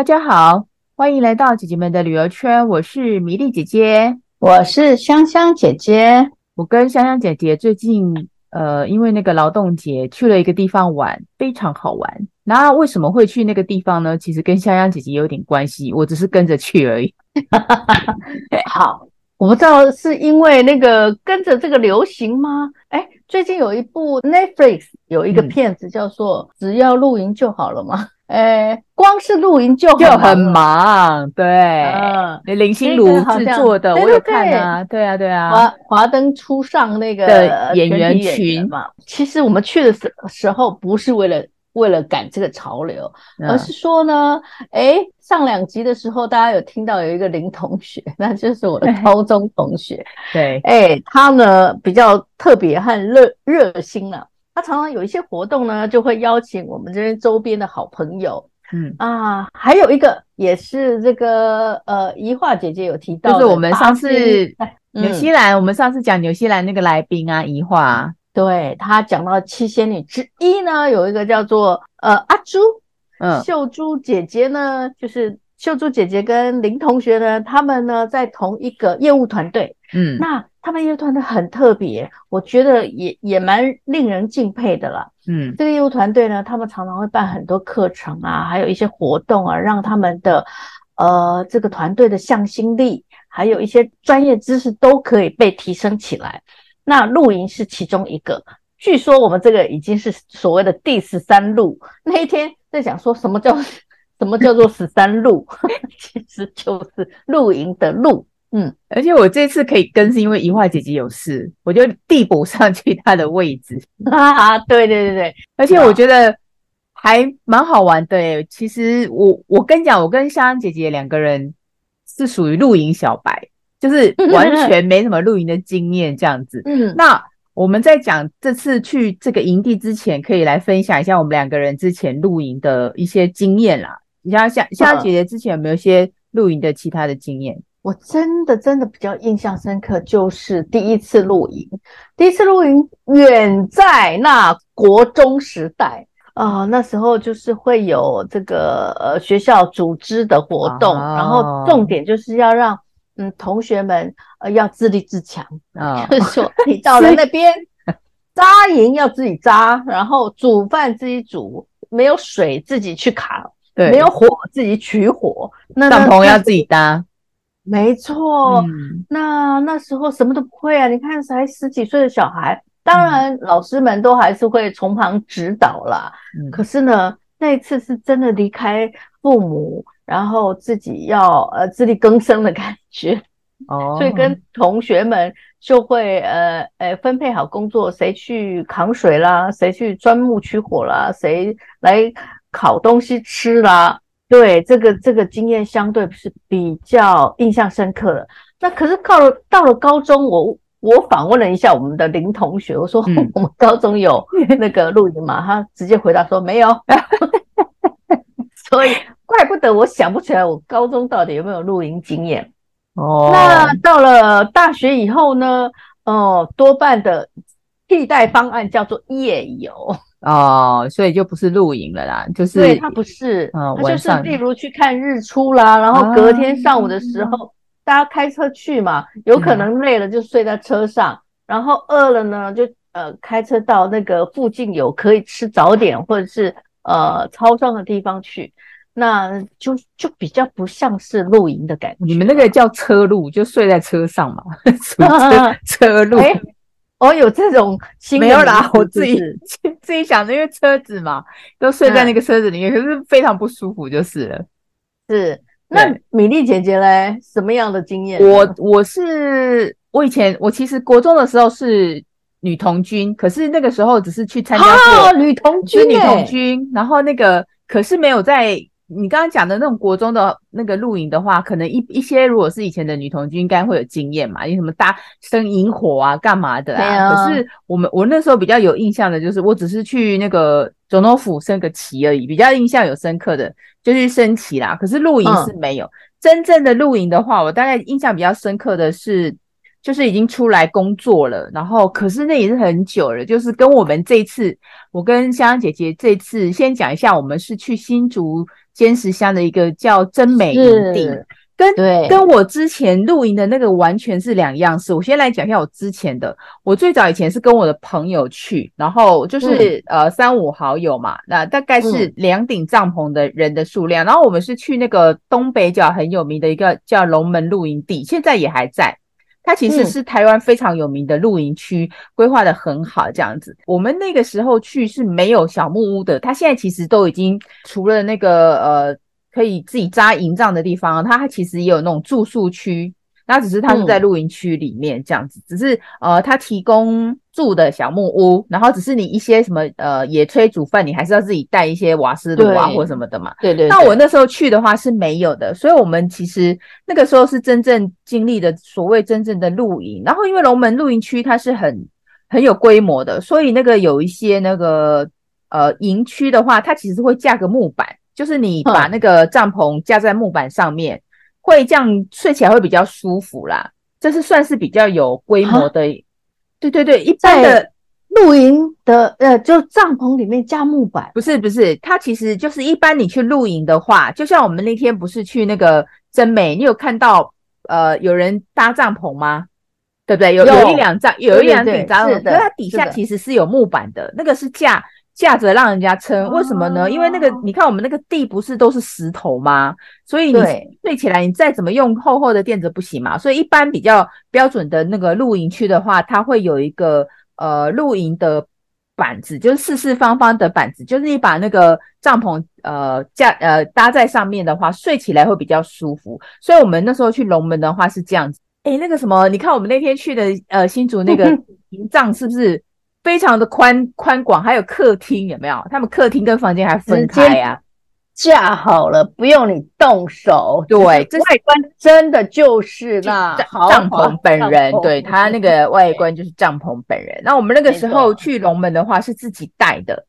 大家好，欢迎来到姐姐们的旅游圈。我是米粒姐姐，我是香香姐姐。我跟香香姐姐最近呃，因为那个劳动节去了一个地方玩，非常好玩。那为什么会去那个地方呢？其实跟香香姐姐有点关系，我只是跟着去而已。好，我不知道是因为那个跟着这个流行吗？哎，最近有一部 Netflix 有一个片子叫做《只要露营就好了》吗？嗯呃，光是露营就就很忙，对，嗯，林心如制作的，我有看啊，对啊，对啊，华华灯初上那个的演员群。嘛，其实我们去的时时候不是为了为了赶这个潮流，而是说呢，哎，上两集的时候大家有听到有一个林同学，那就是我的高中同学，对，哎，他呢比较特别和热热心了。他常常有一些活动呢，就会邀请我们这边周边的好朋友，嗯啊，还有一个也是这个呃，怡化姐姐有提到，就是我们上次纽西兰，嗯、我们上次讲纽西兰那个来宾啊，怡化，对，他讲到七仙女之一呢，有一个叫做呃阿朱，嗯，秀珠姐姐呢，就是秀珠姐姐跟林同学呢，他们呢在同一个业务团队，嗯，那。他们业务团队很特别，我觉得也也蛮令人敬佩的啦。嗯，这个业务团队呢，他们常常会办很多课程啊，还有一些活动啊，让他们的呃这个团队的向心力，还有一些专业知识都可以被提升起来。那露营是其中一个，据说我们这个已经是所谓的第十三路。那一天在讲说什么叫什么叫做十三露，其实就是露营的露。嗯，而且我这次可以跟，是因为怡化姐姐有事，我就递补上去她的位置。啊，对对对对，而且我觉得还蛮好玩的诶。其实我我跟你讲，我跟香香姐姐两个人是属于露营小白，就是完全没什么露营的经验这样子。嗯，那我们在讲这次去这个营地之前，可以来分享一下我们两个人之前露营的一些经验啦。你像香香香姐姐之前有没有一些露营的其他的经验？我真的真的比较印象深刻，就是第一次露营。第一次露营远在那国中时代啊、呃，那时候就是会有这个呃学校组织的活动，哦、然后重点就是要让嗯同学们呃要自立自强啊，哦、就是说 你到了那边 扎营要自己扎，然后煮饭自己煮，没有水自己去扛，对，没有火自己取火，那帐篷要自己搭。没错，嗯、那那时候什么都不会啊！你看才十几岁的小孩，当然老师们都还是会从旁指导啦。嗯、可是呢，那一次是真的离开父母，然后自己要呃自力更生的感觉。哦，所以跟同学们就会呃呃分配好工作，谁去扛水啦，谁去钻木取火啦，谁来烤东西吃啦。对，这个这个经验相对是比较印象深刻的。那可是到了到了高中，我我访问了一下我们的林同学，我说、嗯、我们高中有那个露营吗？他直接回答说没有。所以怪不得我想不起来我高中到底有没有露营经验。哦，那到了大学以后呢？哦，多半的替代方案叫做夜游。哦，所以就不是露营了啦，就是对，它不是，嗯，它就是例如去看日出啦，然后隔天上午的时候，啊、大家开车去嘛，有可能累了就睡在车上，嗯、然后饿了呢就呃开车到那个附近有可以吃早点或者是呃超商的地方去，那就就比较不像是露营的感觉。你们那个叫车路，就睡在车上嘛，车车露。欸哦，有这种新的没有啦，我自己自己想的，因为车子嘛，都睡在那个车子里面，嗯、可是非常不舒服，就是了。是，那米粒姐姐嘞，什么样的经验？我我是我以前我其实国中的时候是女童军，可是那个时候只是去参加过、啊、女童军，女童军，然后那个可是没有在。你刚刚讲的那种国中的那个露营的话，可能一一些如果是以前的女童军，应该会有经验嘛，有什么搭生营火啊，干嘛的啊？可是我们我那时候比较有印象的就是，我只是去那个总统府升个旗而已，比较印象有深刻的就去升旗啦。可是露营是没有，嗯、真正的露营的话，我大概印象比较深刻的是，就是已经出来工作了，然后可是那也是很久了，就是跟我们这次，我跟香香姐姐这次先讲一下，我们是去新竹。尖石乡的一个叫真美营地。跟跟我之前露营的那个完全是两样事。我先来讲一下我之前的。我最早以前是跟我的朋友去，然后就是、嗯、呃三五好友嘛，那大概是两顶帐篷的人的数量。嗯、然后我们是去那个东北角很有名的一个叫龙门露营地，现在也还在。它其实是台湾非常有名的露营区，规划的很好这样子。我们那个时候去是没有小木屋的，它现在其实都已经除了那个呃。可以自己扎营帐的地方，它其实也有那种住宿区，那只是它是在露营区里面这样子，嗯、只是呃，它提供住的小木屋，然后只是你一些什么呃野炊煮饭，你还是要自己带一些瓦斯炉啊或什么的嘛。对，对对。那我那时候去的话是没有的，所以我们其实那个时候是真正经历的所谓真正的露营。然后因为龙门露营区它是很很有规模的，所以那个有一些那个呃营区的话，它其实会架个木板。就是你把那个帐篷架在木板上面，嗯、会这样睡起来会比较舒服啦。这是算是比较有规模的，啊、对对对。一般的露营的呃，就帐篷里面加木板，不是不是，它其实就是一般你去露营的话，就像我们那天不是去那个真美，你有看到呃有人搭帐篷吗？对不对？有有，有一两张，有一两顶帐篷，可是它底下其实是有木板的，那个是架。架着让人家撑，为什么呢？因为那个，你看我们那个地不是都是石头吗？所以你睡起来，你再怎么用厚厚的垫子不行嘛。所以一般比较标准的那个露营区的话，它会有一个呃露营的板子，就是四四方方的板子，就是你把那个帐篷呃架呃搭在上面的话，睡起来会比较舒服。所以我们那时候去龙门的话是这样子。诶，那个什么，你看我们那天去的呃新竹那个 营帐是不是？非常的宽宽广，还有客厅有没有？他们客厅跟房间还分开啊，架好了，不用你动手。对，这外观真的就是那帐篷本人，对，他那个外观就是帐篷本人。那我们那个时候去龙门的话是自己带的，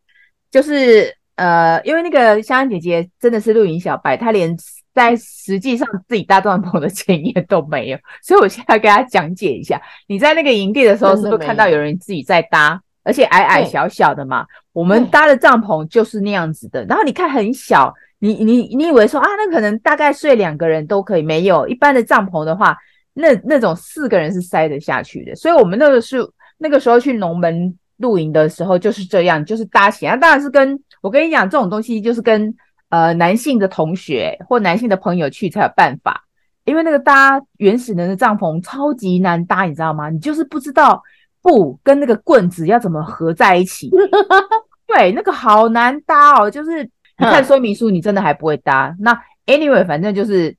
就是呃，因为那个香香姐姐真的是露营小白，她连在实际上自己搭帐篷的经验都没有，所以我现在给他讲解一下。你在那个营地的时候，是不是看到有人自己在搭，而且矮矮小小的嘛？我们搭的帐篷就是那样子的。然后你看很小，你你你以为说啊，那可能大概睡两个人都可以？没有，一般的帐篷的话，那那种四个人是塞得下去的。所以我们那个是那个时候去龙门露营的时候就是这样，就是搭起来。当然是跟我跟你讲，这种东西就是跟。呃，男性的同学或男性的朋友去才有办法，因为那个搭原始人的帐篷超级难搭，你知道吗？你就是不知道布跟那个棍子要怎么合在一起。对，那个好难搭哦，就是你看说明书，你真的还不会搭。嗯、那 anyway，反正就是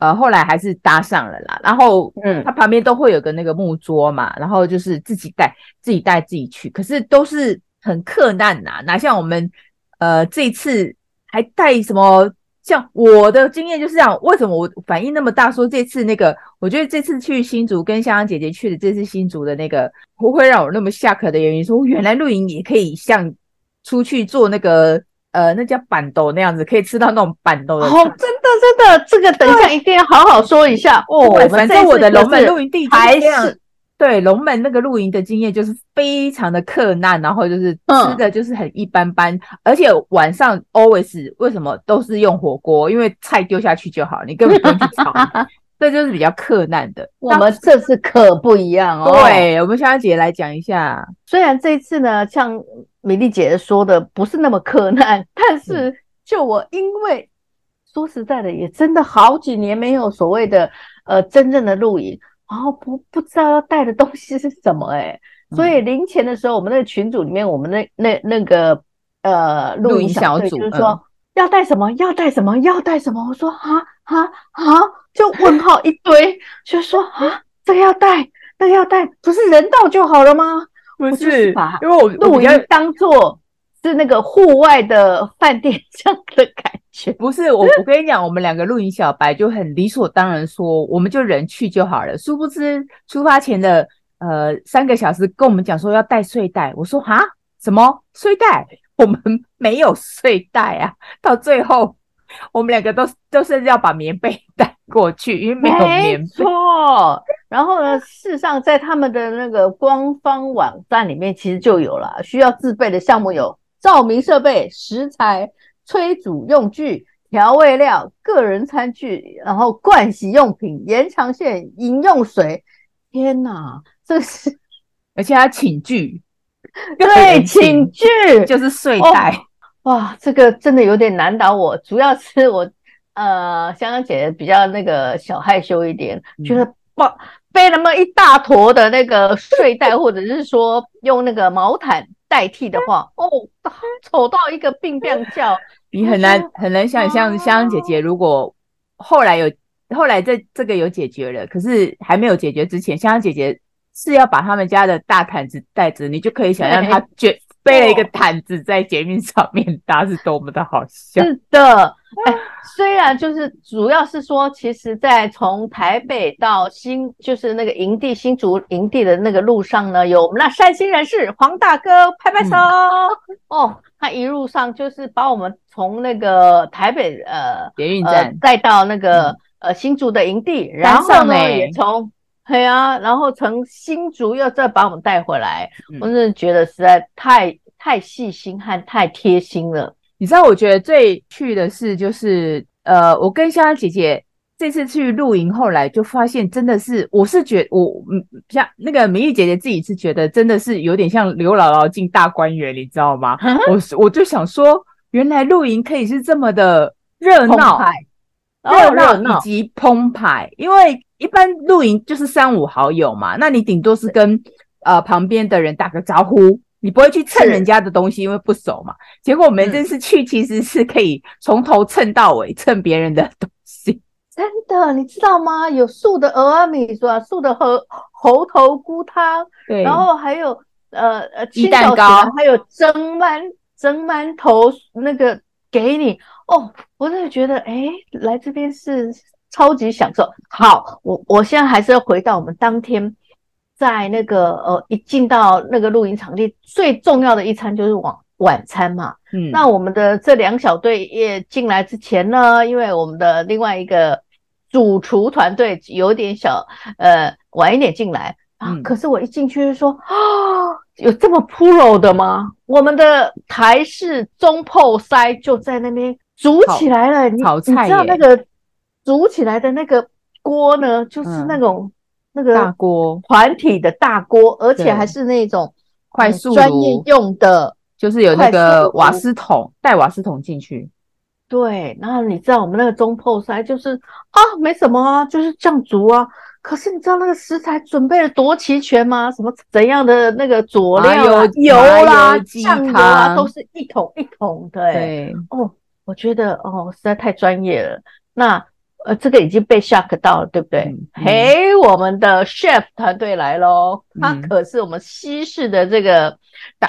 呃，后来还是搭上了啦。然后，嗯，它旁边都会有个那个木桌嘛，然后就是自己带，自己带自己去。可是都是很克难呐，哪像我们呃这次。还带什么？像我的经验就是这样。为什么我反应那么大？说这次那个，我觉得这次去新竹跟香香姐姐去的这次新竹的那个，不会让我那么下课的原因，说原来露营也可以像出去做那个呃，那叫板豆那样子，可以吃到那种板豆的。哦，真的真的，这个等一下一定要好好说一下哦。反正我的龙门露营地还是。对，龙门那个露营的经验就是非常的克难，然后就是吃的就是很一般般，嗯、而且晚上 always 为什么都是用火锅？因为菜丢下去就好，你根本不用去炒，这就是比较克难的。我们这次可不一样哦。对，我们香香姐来讲一下，虽然这一次呢，像米粒姐说的不是那么克难，但是就我因为说实在的，也真的好几年没有所谓的呃真正的露营。然后不不知道要带的东西是什么诶、欸、所以零钱的时候，我们那个群组里面，我们那那那个呃露营小组就是说要带什么，要带什么，要带什么。我说啊啊啊，就问号一堆，就说啊这个要带，那个要带，不是人到就好了吗？不是，把因为我露营当做是那个户外的饭店这样的感觉。不是我，我跟你讲，我们两个露营小白就很理所当然说，我们就人去就好了。殊不知出发前的呃三个小时跟我们讲说要带睡袋，我说啊什么睡袋？我们 没有睡袋啊！到最后我们两个都都是要把棉被 带过去，因为没有棉被。错。然后呢，事实上在他们的那个官方网站里面其实就有了，需要自备的项目有照明设备、食材。炊煮用具、调调味料、个人餐具，然后盥洗用品、延长线、饮用水。天哪，这是而且还寝具，对，寝具就是睡袋。哦。哇，这个真的有点难倒我，主要是我呃，香香姐姐比较那个小害羞一点，嗯、觉得抱背那么一大坨的那个睡袋，或者是说用那个毛毯。代替的话，哦，丑到一个病病叫，你很难很难想象，香香姐姐如果后来有后来这这个有解决了，可是还没有解决之前，香香姐姐是要把他们家的大毯子带着，你就可以想象她卷。背了一个毯子在捷运上面 搭是多么的好笑。是的，哎，虽然就是主要是说，其实，在从台北到新，就是那个营地新竹营地的那个路上呢，有我们那善心人士黄大哥拍拍手、嗯、哦，他一路上就是把我们从那个台北呃捷运站带、呃、到那个、嗯、呃新竹的营地，然后呢也从。对啊，然后从新竹又再把我们带回来，嗯、我真的觉得实在太太细心和太贴心了。你知道，我觉得最趣的是，就是呃，我跟香香姐姐这次去露营，后来就发现，真的是，我是觉得我嗯，像那个明玉姐姐自己是觉得，真的是有点像刘姥姥进大观园，你知道吗？嗯、我我就想说，原来露营可以是这么的热闹，热闹以及澎湃，因为。一般露营就是三五好友嘛，那你顶多是跟呃旁边的人打个招呼，你不会去蹭人家的东西，因为不熟嘛。结果我们这次去其实是可以从头蹭到尾，蹭别人的东西。真的，你知道吗？有素的蚵仔面线，素的猴猴头菇汤，对，然后还有呃呃鸡蛋糕，还有蒸馒蒸馒头那个给你哦。我真的觉得，哎，来这边是。超级享受。好，我我现在还是要回到我们当天在那个呃，一进到那个露营场地，最重要的一餐就是晚晚餐嘛。嗯，那我们的这两小队也进来之前呢，因为我们的另外一个主厨团队有点小呃晚一点进来啊，嗯、可是我一进去就说啊，有这么 pro 的吗？我们的台式中破塞就在那边煮起来了，你炒菜你知道那个。煮起来的那个锅呢，就是那种、嗯、那个大锅团体的大锅，而且还是那种快速专业用的，就是有那个瓦斯桶，带瓦斯桶进去。对，然后你知道我们那个中破塞就是啊，没什么啊，就是这样煮啊。可是你知道那个食材准备的多齐全吗？什么怎样的那个佐料啊，油，油啦、酱油啊，都是一桶一桶的。对哦，我觉得哦，实在太专业了。那。呃，这个已经被 shock 到了，对不对？嘿，我们的 chef 团队来喽，嗯、他可是我们西式的这个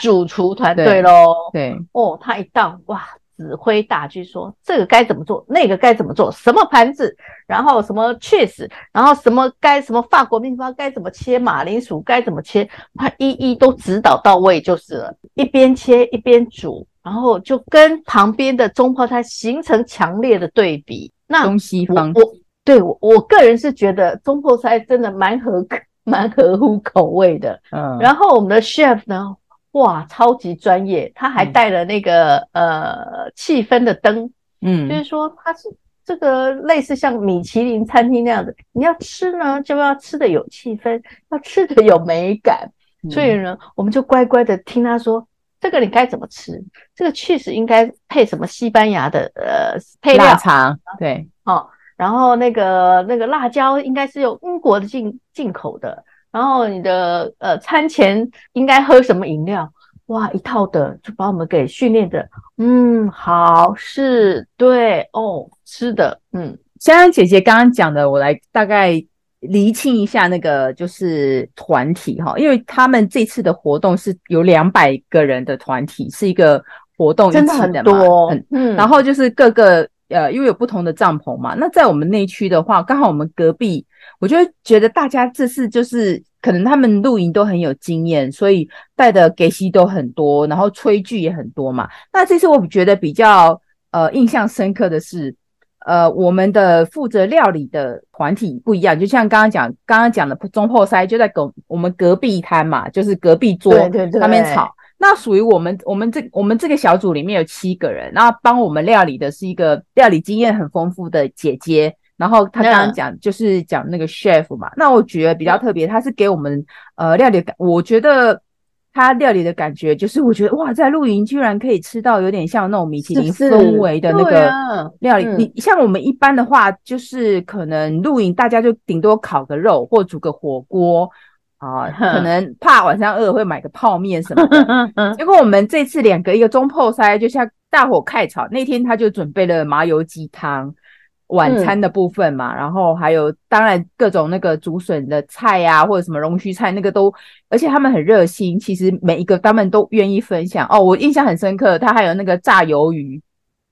主厨团队喽。对，对哦，他一到哇，指挥大军说这个该怎么做，那个该怎么做，什么盘子，然后什么 cheese，然后什么该什么法国面包该怎么切，马铃薯该怎么切，他一一都指导到位就是了，一边切一边煮，然后就跟旁边的中泡菜形成强烈的对比。那中西方，我对我我个人是觉得中破菜真的蛮合蛮合乎口味的。嗯，然后我们的 chef 呢，哇，超级专业，他还带了那个、嗯、呃气氛的灯，嗯，就是说他是这个类似像米其林餐厅那样的，你要吃呢就要吃的有气氛，要吃的有美感，嗯、所以呢，我们就乖乖的听他说。这个你该怎么吃？这个确实应该配什么西班牙的呃配料？腊肠对哦，然后那个那个辣椒应该是有英国的进进口的，然后你的呃餐前应该喝什么饮料？哇，一套的就把我们给训练的，嗯，好是对哦，是的嗯，香香姐姐刚刚讲的，我来大概。厘清一下那个就是团体哈，因为他们这次的活动是有两百个人的团体，是一个活动真的很多，嗯，然后就是各个呃，因为有不同的帐篷嘛，那在我们内区的话，刚好我们隔壁，我就觉得大家这次就是可能他们露营都很有经验，所以带的给息都很多，然后炊具也很多嘛。那这次我觉得比较呃印象深刻的是。呃，我们的负责料理的团体不一样，就像刚刚讲，刚刚讲的中破塞就在隔我们隔壁摊嘛，就是隔壁桌，对对对，他们炒。那属于我们我们这我们这个小组里面有七个人，然后帮我们料理的是一个料理经验很丰富的姐姐。然后他刚刚讲就是讲那个 chef 嘛，那我觉得比较特别，他是给我们呃料理感，我觉得他料理的感觉就是我觉得哇，在露营居然可以吃到有点像那种米其林氛围的那个料理。你像我们一般的话，就是可能露营大家就顶多烤个肉或煮个火锅啊，可能怕晚上饿会买个泡面什么的。结果我们这次两个一个中破塞，就像大火开炒那天，他就准备了麻油鸡汤。晚餐的部分嘛，嗯、然后还有当然各种那个竹笋的菜呀、啊，或者什么龙须菜，那个都，而且他们很热心，其实每一个他们都愿意分享哦。我印象很深刻，他还有那个炸鱿鱼，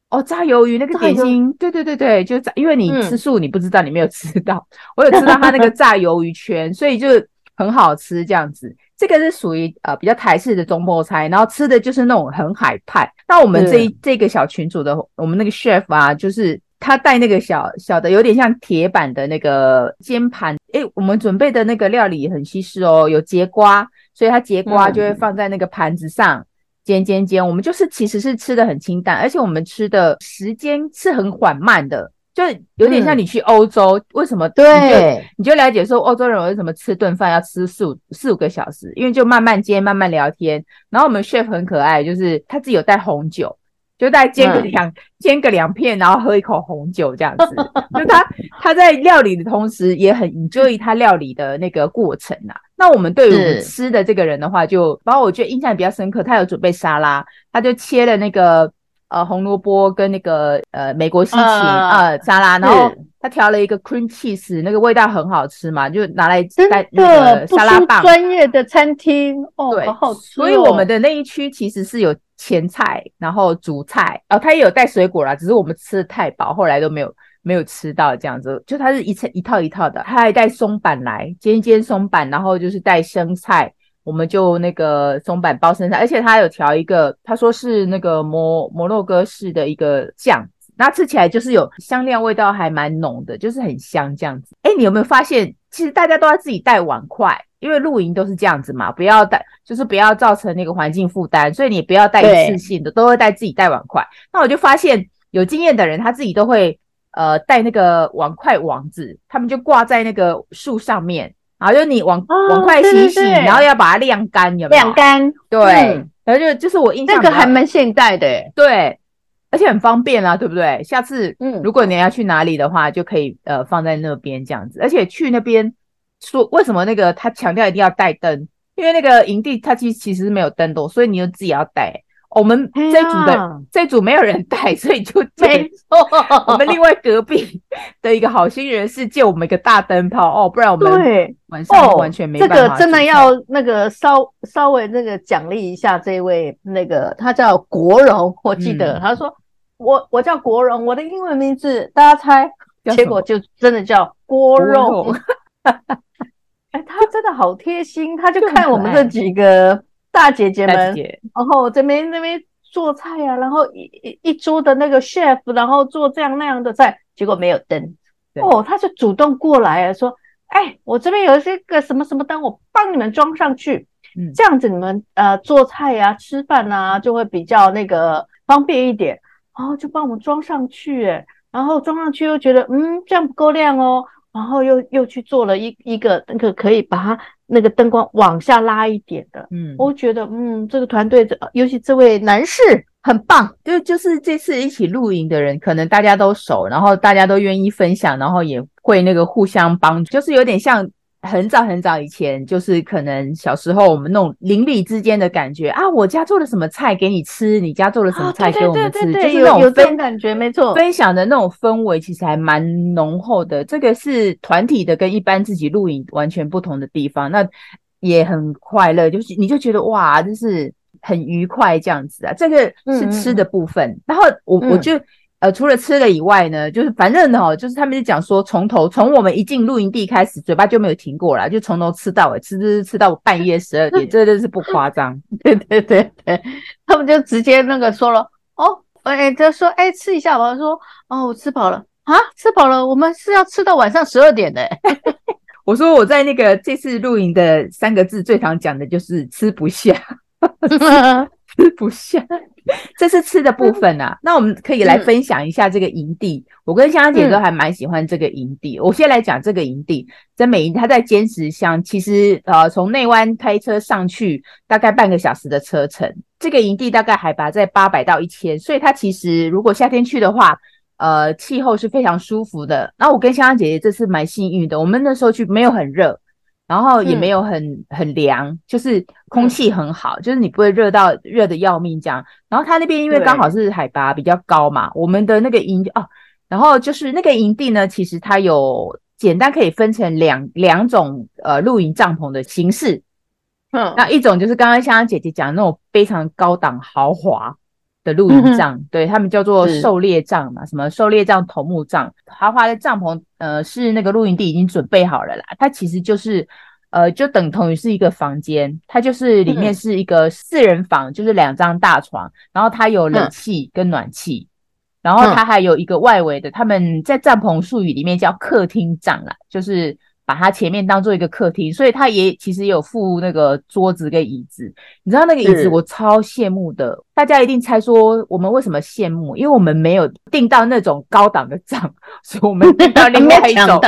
哦，炸鱿鱼那个点心，对对对对，就炸，因为你吃素，你不知道，你没有吃到，嗯、我有吃到他那个炸鱿鱼圈，所以就很好吃这样子。这个是属于呃比较台式的中部菜，然后吃的就是那种很海派。那我们这一、嗯、这个小群组的我们那个 chef 啊，就是。他带那个小小的，有点像铁板的那个煎盘。诶，我们准备的那个料理很西式哦，有节瓜，所以它节瓜就会放在那个盘子上、嗯、煎煎煎。我们就是其实是吃的很清淡，而且我们吃的时间是很缓慢的，就有点像你去欧洲，嗯、为什么？对，你就了解说欧洲人为什么吃顿饭要吃四五四五个小时，因为就慢慢煎，慢慢聊天。然后我们 chef 很可爱，就是他自己有带红酒。就再煎个两、嗯、煎个两片，然后喝一口红酒这样子。就他他在料理的同时，也很 enjoy 他料理的那个过程啊。那我们对于吃的这个人的话，就包括我觉得印象比较深刻，他有准备沙拉，他就切了那个呃红萝卜跟那个呃美国西芹呃沙拉，然后他调了一个 cream cheese，那个味道很好吃嘛，就拿来带那个沙拉棒。专业的餐厅哦，对，好好吃哦。所以我们的那一区其实是有。前菜，然后主菜，哦，他也有带水果啦，只是我们吃的太饱，后来都没有没有吃到这样子。就他是一层一套一套的，他还带松板来尖尖松板，然后就是带生菜，我们就那个松板包生菜，而且他有调一个，他说是那个摩摩洛哥式的一个酱，那吃起来就是有香料味道，还蛮浓的，就是很香这样子。哎，你有没有发现，其实大家都要自己带碗筷？因为露营都是这样子嘛，不要带，就是不要造成那个环境负担，所以你不要带一次性的，都会带自己带碗筷。那我就发现有经验的人，他自己都会呃带那个碗筷网子，他们就挂在那个树上面，然后就你碗、哦、碗筷洗洗，然后要把它晾干，有没有？晾干，对。嗯、然后就就是我印象那个还蛮现代的，对，而且很方便啊，对不对？下次嗯，如果你要去哪里的话，就可以呃放在那边这样子，而且去那边。说为什么那个他强调一定要带灯？因为那个营地它其实其实没有灯的，所以你就自己要带。我们这组的、哎、这组没有人带，所以就没错。我们另外隔壁的一个好心人士借我们一个大灯泡哦，不然我们对晚上完全没办法、哦。这个真的要那个稍稍微那个奖励一下这位那个他叫国荣，我记得、嗯、他说我我叫国荣，我的英文名字大家猜，结果就真的叫郭荣。哎，他真的好贴心，他就看我们这几个大姐姐们，然后这边那边做菜啊，然后一一一桌的那个 chef，然后做这样那样的菜，结果没有灯，哦，他就主动过来了，说：“哎，我这边有这个什么什么灯，我帮你们装上去，嗯，这样子你们呃做菜呀、啊、吃饭啊，就会比较那个方便一点。”然后就帮我们装上去，哎，然后装上去又觉得嗯这样不够亮哦。然后又又去做了一一个那个可以把它那个灯光往下拉一点的，嗯，我觉得嗯这个团队这尤其这位男士很棒，就就是这次一起露营的人，可能大家都熟，然后大家都愿意分享，然后也会那个互相帮助，就是有点像。很早很早以前，就是可能小时候我们那种邻里之间的感觉啊，我家做了什么菜给你吃，你家做了什么菜给我们吃，就是那种有这种感觉，没错，分享的那种氛围其实还蛮浓厚的。这个是团体的，跟一般自己露营完全不同的地方，那也很快乐，就是你就觉得哇，就是很愉快这样子啊。这个是吃的部分，嗯、然后我我就。嗯呃，除了吃了以外呢，就是反正哦，就是他们就讲说，从头从我们一进露营地开始，嘴巴就没有停过啦，就从头吃到尾，吃吃吃到半夜十二点，这真是不夸张。对对对对，他们就直接那个说了，哦，哎，就说，哎，吃一下吧。说，哦，我吃饱了啊，吃饱了，我们是要吃到晚上十二点的。我说我在那个这次露营的三个字最常讲的就是吃不下。吃 不下。这是吃的部分啊，那我们可以来分享一下这个营地。嗯、我跟香香姐都还蛮喜欢这个营地。嗯、我先来讲这个营地，在美营，它在尖石乡，其实呃从内湾开车上去大概半个小时的车程。这个营地大概海拔在八百到一千，所以它其实如果夏天去的话，呃气候是非常舒服的。然后我跟香香姐姐这次蛮幸运的，我们那时候去没有很热。然后也没有很、嗯、很凉，就是空气很好，嗯、就是你不会热到热的要命这样。然后它那边因为刚好是海拔比较高嘛，我们的那个营哦，然后就是那个营地呢，其实它有简单可以分成两两种呃露营帐篷的形式。嗯，那一种就是刚刚香香姐姐讲的那种非常高档豪华的露营帐，嗯、对他们叫做狩猎帐嘛，什么狩猎帐、头目帐，豪华的帐篷，呃，是那个露营地已经准备好了啦。它其实就是，呃，就等同于是一个房间，它就是里面是一个四人房，嗯、就是两张大床，然后它有冷气跟暖气，嗯、然后它还有一个外围的，他们在帐篷术语里面叫客厅帐啦，就是。把它前面当做一个客厅，所以它也其实也有附那个桌子跟椅子。你知道那个椅子我超羡慕的，大家一定猜说我们为什么羡慕？因为我们没有订到那种高档的帐，所以我们订到 另外一种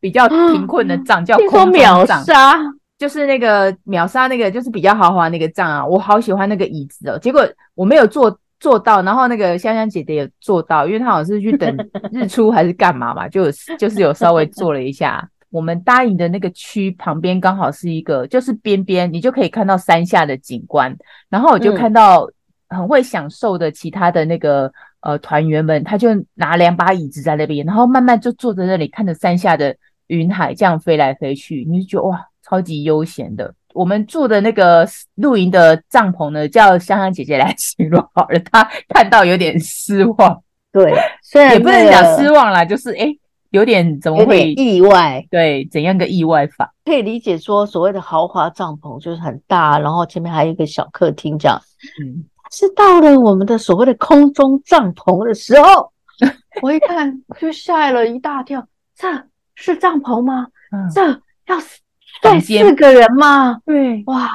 比较贫困的帐，叫空。秒杀就是那个秒杀那个，就是比较豪华那个帐啊！我好喜欢那个椅子哦。结果我没有坐坐到，然后那个香香姐姐也坐到，因为她好像是去等日出还是干嘛嘛，就就是有稍微坐了一下。我们搭营的那个区旁边刚好是一个，就是边边，你就可以看到山下的景观。然后我就看到很会享受的其他的那个、嗯、呃团员们，他就拿两把椅子在那边，然后慢慢就坐在那里看着山下的云海这样飞来飞去，你就觉得哇，超级悠闲的。我们住的那个露营的帐篷呢，叫香香姐姐来形容好了，她看到有点失望。对，虽然、那个、也不能讲失望啦，就是哎。诶有点怎么会意外？对，怎样个意外法？可以理解说，所谓的豪华帐篷就是很大，然后前面还有一个小客厅这样。嗯，是到了我们的所谓的空中帐篷的时候，我一看就吓了一大跳。这是帐篷吗？嗯、这要睡四个人吗？对，哇！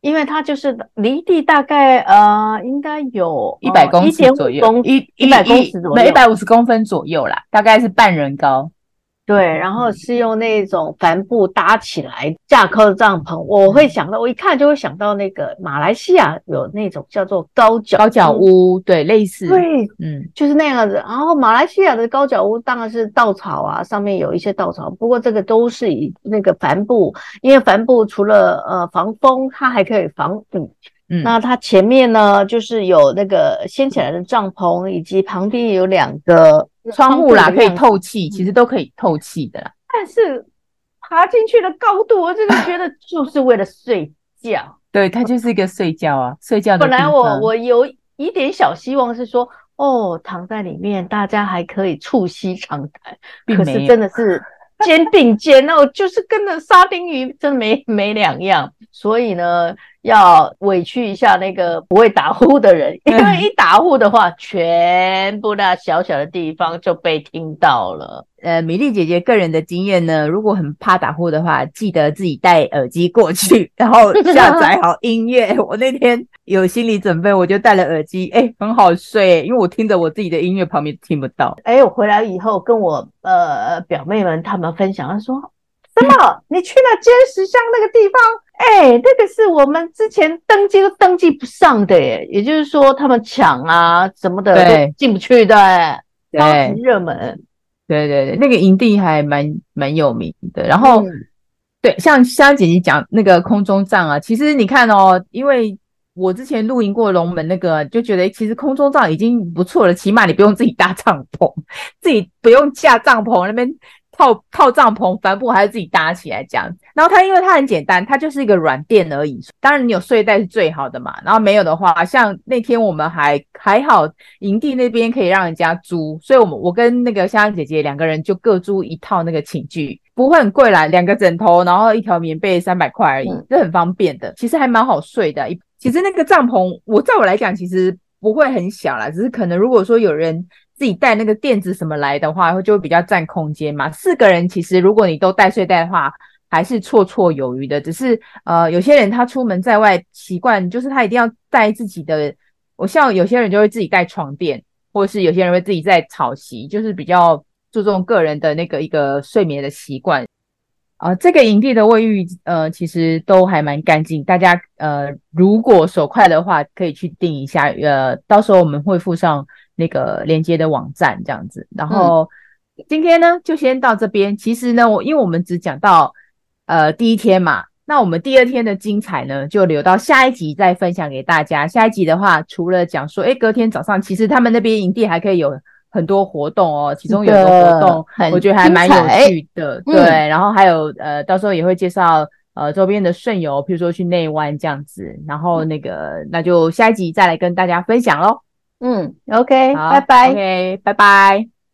因为它就是离地大概呃，应该有一百公尺左右，一一百公尺左右，一百五十公分左右啦，大概是半人高。对，然后是用那种帆布搭起来架构的帐篷，我会想到，我一看就会想到那个马来西亚有那种叫做高脚高脚屋，对，类似，对，嗯，就是那样子。然后马来西亚的高脚屋当然是稻草啊，上面有一些稻草，不过这个都是以那个帆布，因为帆布除了呃防风，它还可以防雨。嗯，那它前面呢，就是有那个掀起来的帐篷，以及旁边有两个窗户啦，可以透气，其实都可以透气的啦。但是爬进去的高度，我真的觉得就是为了睡觉。对，它就是一个睡觉啊，睡觉的。本来我我有一点小希望是说，哦，躺在里面，大家还可以促膝长谈，可是真的是 肩并肩哦，就是跟那沙丁鱼真的没没两样。所以呢。要委屈一下那个不会打呼的人，因为一打呼的话，全部那小小的地方就被听到了。呃，米粒姐姐个人的经验呢，如果很怕打呼的话，记得自己戴耳机过去，然后下载好音乐。我那天有心理准备，我就戴了耳机，哎，很好睡，因为我听着我自己的音乐，旁边听不到。哎，我回来以后跟我呃表妹们他们分享，她说。什么？你去了尖石乡那个地方？哎、欸，那个是我们之前登记都登记不上的耶，也就是说他们抢啊什么的都进不去的，对，超级热门。对对对，那个营地还蛮蛮有名的。然后，嗯、对，像香姐姐讲那个空中帐啊，其实你看哦，因为我之前露营过龙门那个，就觉得其实空中帐已经不错了，起码你不用自己搭帐篷，自己不用架帐篷那边。套套帐篷，帆布还是自己搭起来这样。然后它因为它很简单，它就是一个软垫而已。当然你有睡袋是最好的嘛。然后没有的话，像那天我们还还好，营地那边可以让人家租，所以我们我跟那个香香姐姐两个人就各租一套那个寝具，不会很贵啦，两个枕头，然后一条棉被三百块而已，这很方便的。其实还蛮好睡的。其实那个帐篷，我在我来讲，其实不会很小啦，只是可能如果说有人。自己带那个垫子什么来的话，就会比较占空间嘛。四个人其实如果你都带睡袋的话，还是绰绰有余的。只是呃，有些人他出门在外习惯就是他一定要带自己的，我像有些人就会自己带床垫，或者是有些人会自己在草席，就是比较注重个人的那个一个睡眠的习惯。啊、呃，这个营地的卫浴，呃，其实都还蛮干净。大家，呃，如果手快的话，可以去订一下。呃，到时候我们会附上那个连接的网站，这样子。然后、嗯、今天呢，就先到这边。其实呢，我因为我们只讲到呃第一天嘛，那我们第二天的精彩呢，就留到下一集再分享给大家。下一集的话，除了讲说，诶，隔天早上，其实他们那边营地还可以有。很多活动哦，其中有个活动，我觉得还蛮有趣的。对，嗯、然后还有呃，到时候也会介绍呃周边的顺游，譬如说去内湾这样子。然后那个，那就下一集再来跟大家分享喽。嗯，OK，拜拜。OK，拜拜。